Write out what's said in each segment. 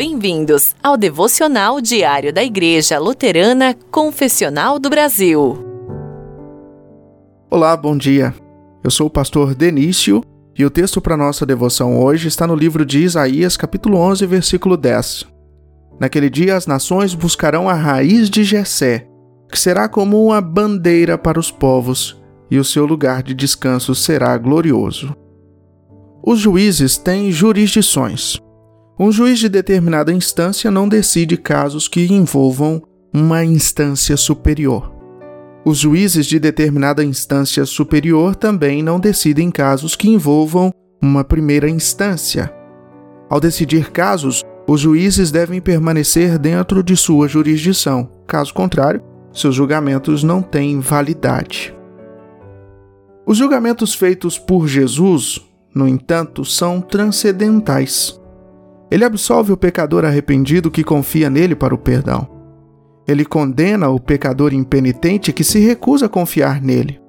Bem-vindos ao devocional diário da Igreja Luterana Confessional do Brasil. Olá, bom dia. Eu sou o pastor Denício e o texto para nossa devoção hoje está no livro de Isaías, capítulo 11, versículo 10. Naquele dia as nações buscarão a raiz de Jessé, que será como uma bandeira para os povos, e o seu lugar de descanso será glorioso. Os juízes têm jurisdições. Um juiz de determinada instância não decide casos que envolvam uma instância superior. Os juízes de determinada instância superior também não decidem casos que envolvam uma primeira instância. Ao decidir casos, os juízes devem permanecer dentro de sua jurisdição. Caso contrário, seus julgamentos não têm validade. Os julgamentos feitos por Jesus, no entanto, são transcendentais. Ele absolve o pecador arrependido que confia nele para o perdão. Ele condena o pecador impenitente que se recusa a confiar nele.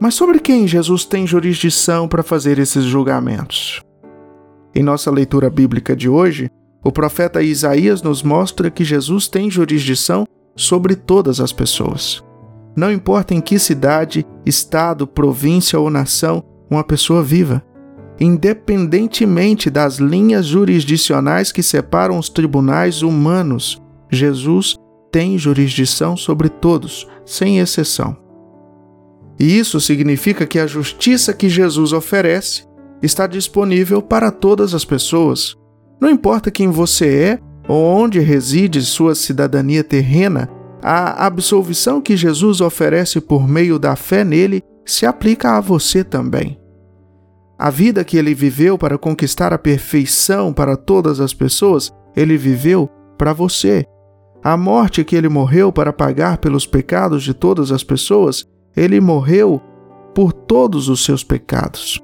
Mas sobre quem Jesus tem jurisdição para fazer esses julgamentos? Em nossa leitura bíblica de hoje, o profeta Isaías nos mostra que Jesus tem jurisdição sobre todas as pessoas. Não importa em que cidade, estado, província ou nação uma pessoa viva, independentemente das linhas jurisdicionais que separam os tribunais humanos, Jesus tem jurisdição sobre todos, sem exceção. E isso significa que a justiça que Jesus oferece está disponível para todas as pessoas. Não importa quem você é ou onde reside sua cidadania terrena, a absolvição que Jesus oferece por meio da fé nele se aplica a você também. A vida que ele viveu para conquistar a perfeição para todas as pessoas, ele viveu para você. A morte que ele morreu para pagar pelos pecados de todas as pessoas, ele morreu por todos os seus pecados.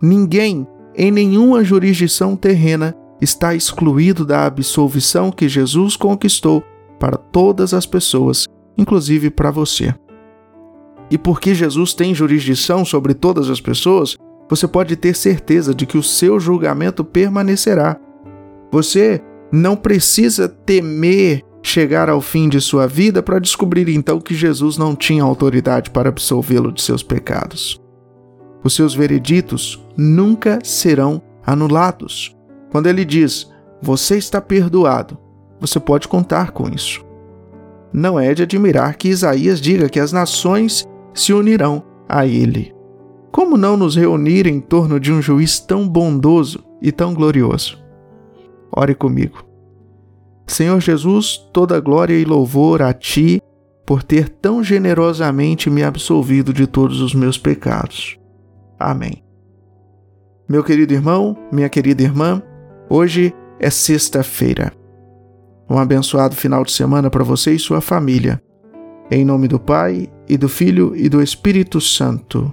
Ninguém, em nenhuma jurisdição terrena, está excluído da absolvição que Jesus conquistou para todas as pessoas, inclusive para você. E porque Jesus tem jurisdição sobre todas as pessoas, você pode ter certeza de que o seu julgamento permanecerá. Você não precisa temer chegar ao fim de sua vida para descobrir então que Jesus não tinha autoridade para absolvê-lo de seus pecados. Os seus vereditos nunca serão anulados. Quando ele diz, você está perdoado, você pode contar com isso. Não é de admirar que Isaías diga que as nações se unirão a ele. Como não nos reunir em torno de um juiz tão bondoso e tão glorioso? Ore comigo. Senhor Jesus, toda glória e louvor a Ti por ter tão generosamente me absolvido de todos os meus pecados. Amém. Meu querido irmão, minha querida irmã, hoje é sexta-feira. Um abençoado final de semana para você e sua família. Em nome do Pai, e do Filho e do Espírito Santo.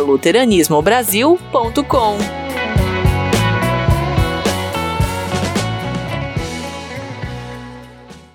luteranismobrasil.com.